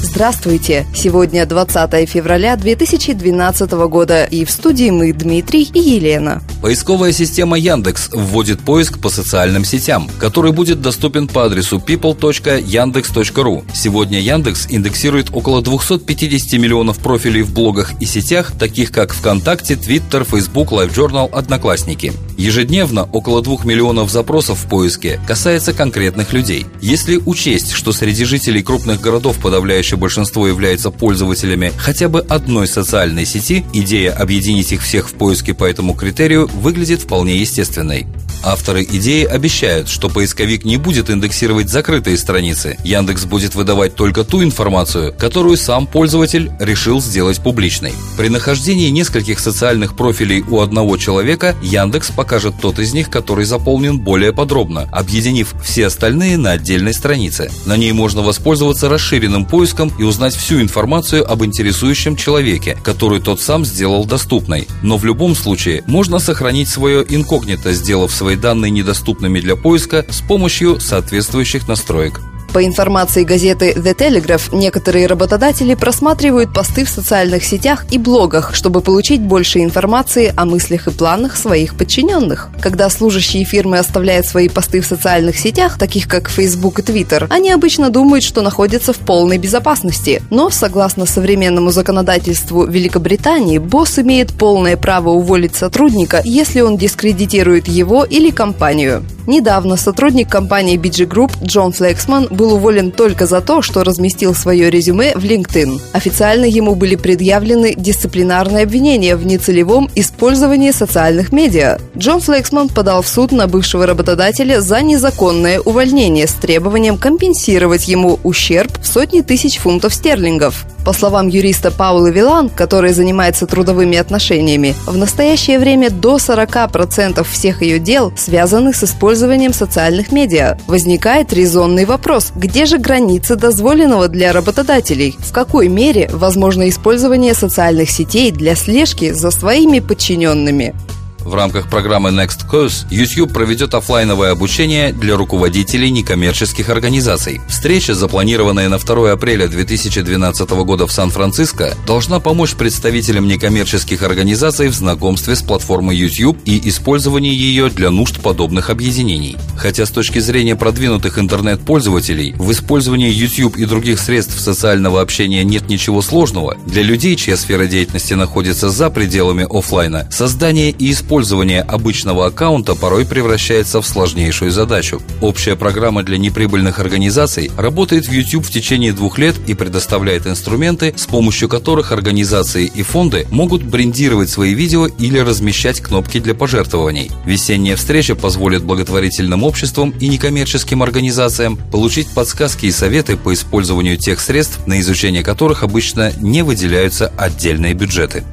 Здравствуйте! Сегодня 20 февраля 2012 года и в студии мы Дмитрий и Елена. Поисковая система Яндекс вводит поиск по социальным сетям, который будет доступен по адресу people.yandex.ru. Сегодня Яндекс индексирует около 250 миллионов профилей в блогах и сетях, таких как ВКонтакте, Твиттер, Фейсбук, LiveJournal, Одноклассники. Ежедневно около 2 миллионов запросов в поиске касается конкретных людей. Если учесть, что среди жителей крупных городов подавляющее большинство является пользователями хотя бы одной социальной сети, идея объединить их всех в поиске по этому критерию выглядит вполне естественной. Авторы идеи обещают, что поисковик не будет индексировать закрытые страницы. Яндекс будет выдавать только ту информацию, которую сам пользователь решил сделать публичной. При нахождении нескольких социальных профилей у одного человека Яндекс покажет тот из них, который заполнен более подробно, объединив все остальные на отдельной странице. На ней можно воспользоваться расширенным поиском и узнать всю информацию об интересующем человеке, которую тот сам сделал доступной. Но в любом случае можно сохранить свое инкогнито, сделав свои данные недоступными для поиска с помощью соответствующих настроек. По информации газеты The Telegraph, некоторые работодатели просматривают посты в социальных сетях и блогах, чтобы получить больше информации о мыслях и планах своих подчиненных. Когда служащие фирмы оставляют свои посты в социальных сетях, таких как Facebook и Twitter, они обычно думают, что находятся в полной безопасности. Но, согласно современному законодательству Великобритании, босс имеет полное право уволить сотрудника, если он дискредитирует его или компанию. Недавно сотрудник компании BG Group Джон Флексман был уволен только за то, что разместил свое резюме в LinkedIn. Официально ему были предъявлены дисциплинарные обвинения в нецелевом использовании социальных медиа. Джон Флексман подал в суд на бывшего работодателя за незаконное увольнение с требованием компенсировать ему ущерб в сотни тысяч фунтов стерлингов. По словам юриста Паула Вилан, который занимается трудовыми отношениями, в настоящее время до 40% всех ее дел связаны с использованием социальных медиа. Возникает резонный вопрос, где же границы дозволенного для работодателей? В какой мере возможно использование социальных сетей для слежки за своими подчиненными? В рамках программы Next Course YouTube проведет офлайновое обучение для руководителей некоммерческих организаций. Встреча, запланированная на 2 апреля 2012 года в Сан-Франциско, должна помочь представителям некоммерческих организаций в знакомстве с платформой YouTube и использовании ее для нужд подобных объединений. Хотя с точки зрения продвинутых интернет-пользователей в использовании YouTube и других средств социального общения нет ничего сложного, для людей, чья сфера деятельности находится за пределами офлайна, создание и использование использование обычного аккаунта порой превращается в сложнейшую задачу. Общая программа для неприбыльных организаций работает в YouTube в течение двух лет и предоставляет инструменты, с помощью которых организации и фонды могут брендировать свои видео или размещать кнопки для пожертвований. Весенняя встреча позволит благотворительным обществам и некоммерческим организациям получить подсказки и советы по использованию тех средств, на изучение которых обычно не выделяются отдельные бюджеты.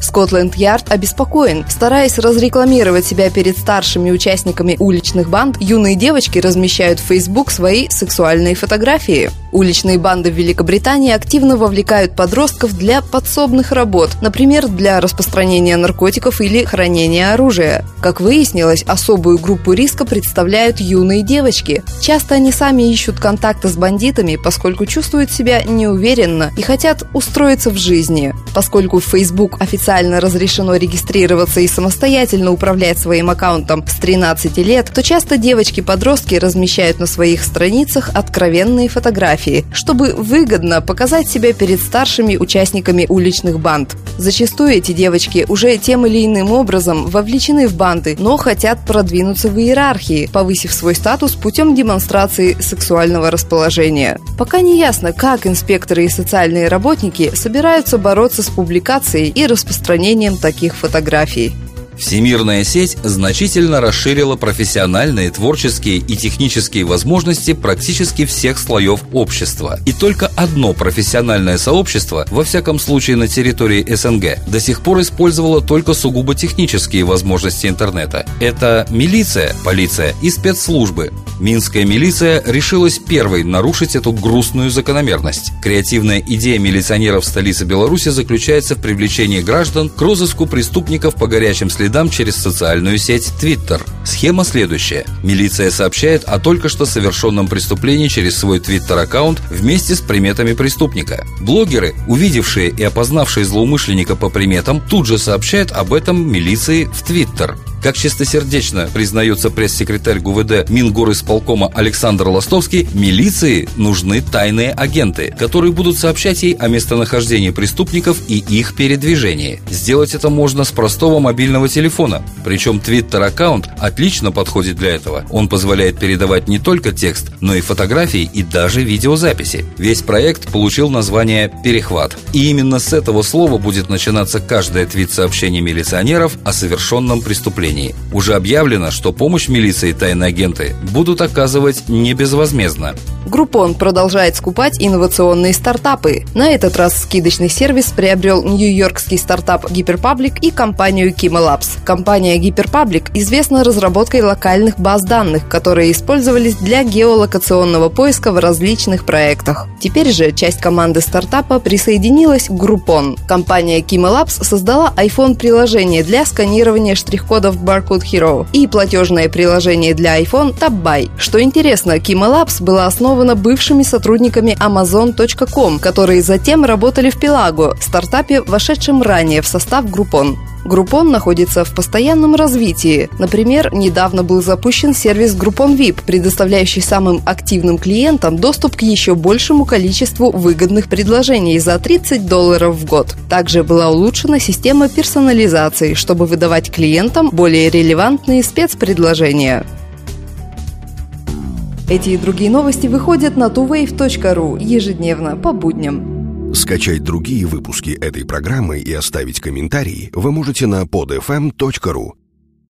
Скотленд-Ярд обеспокоен. Стараясь разрекламировать себя перед старшими участниками уличных банд, юные девочки размещают в Facebook свои сексуальные фотографии. Уличные банды в Великобритании активно вовлекают подростков для подсобных работ, например, для распространения наркотиков или хранения оружия. Как выяснилось, особую группу риска представляют юные девочки. Часто они сами ищут контакта с бандитами, поскольку чувствуют себя неуверенно и хотят устроиться в жизни. Поскольку Facebook официально разрешено регистрироваться и самостоятельно управлять своим аккаунтом с 13 лет, то часто девочки-подростки размещают на своих страницах откровенные фотографии, чтобы выгодно показать себя перед старшими участниками уличных банд. Зачастую эти девочки уже тем или иным образом вовлечены в банды, но хотят продвинуться в иерархии, повысив свой статус путем демонстрации сексуального расположения. Пока не ясно, как инспекторы и социальные работники собираются бороться с публикацией и распространением таких фотографий. Всемирная сеть значительно расширила профессиональные, творческие и технические возможности практически всех слоев общества. И только одно профессиональное сообщество, во всяком случае на территории СНГ, до сих пор использовало только сугубо технические возможности интернета. Это милиция, полиция и спецслужбы. Минская милиция решилась первой нарушить эту грустную закономерность. Креативная идея милиционеров столицы Беларуси заключается в привлечении граждан к розыску преступников по горячим следам через социальную сеть Twitter. Схема следующая. Милиция сообщает о только что совершенном преступлении через свой Twitter-аккаунт вместе с приметами преступника. Блогеры, увидевшие и опознавшие злоумышленника по приметам, тут же сообщают об этом милиции в Twitter. Как чистосердечно признается пресс-секретарь ГУВД Мингорисполкома Александр Ластовский, милиции нужны тайные агенты, которые будут сообщать ей о местонахождении преступников и их передвижении. Сделать это можно с простого мобильного телефона. Причем Twitter-аккаунт отлично подходит для этого. Он позволяет передавать не только текст, но и фотографии и даже видеозаписи. Весь проект получил название «Перехват». И именно с этого слова будет начинаться каждое твит-сообщение милиционеров о совершенном преступлении направлении. Уже объявлено, что помощь милиции тайные агенты будут оказывать не безвозмездно. Группон продолжает скупать инновационные стартапы. На этот раз скидочный сервис приобрел нью-йоркский стартап Hyperpublic и компанию Kima Labs. Компания Hyperpublic известна разработкой локальных баз данных, которые использовались для геолокационного поиска в различных проектах. Теперь же часть команды стартапа присоединилась к Groupon. Компания Kima Labs создала iPhone-приложение для сканирования штрих-кодов Barcode Hero и платежное приложение для iPhone TapBuy. Что интересно, Kima Labs была основана бывшими сотрудниками Amazon.com, которые затем работали в Pelago, стартапе, вошедшем ранее в состав Groupon. Groupon находится в постоянном развитии. Например, недавно был запущен сервис Groupon VIP, предоставляющий самым активным клиентам доступ к еще большему количеству выгодных предложений за 30 долларов в год. Также была улучшена система персонализации, чтобы выдавать клиентам более релевантные спецпредложения. Эти и другие новости выходят на tuwave.ru ежедневно по будням. Скачать другие выпуски этой программы и оставить комментарии вы можете на podfm.ru.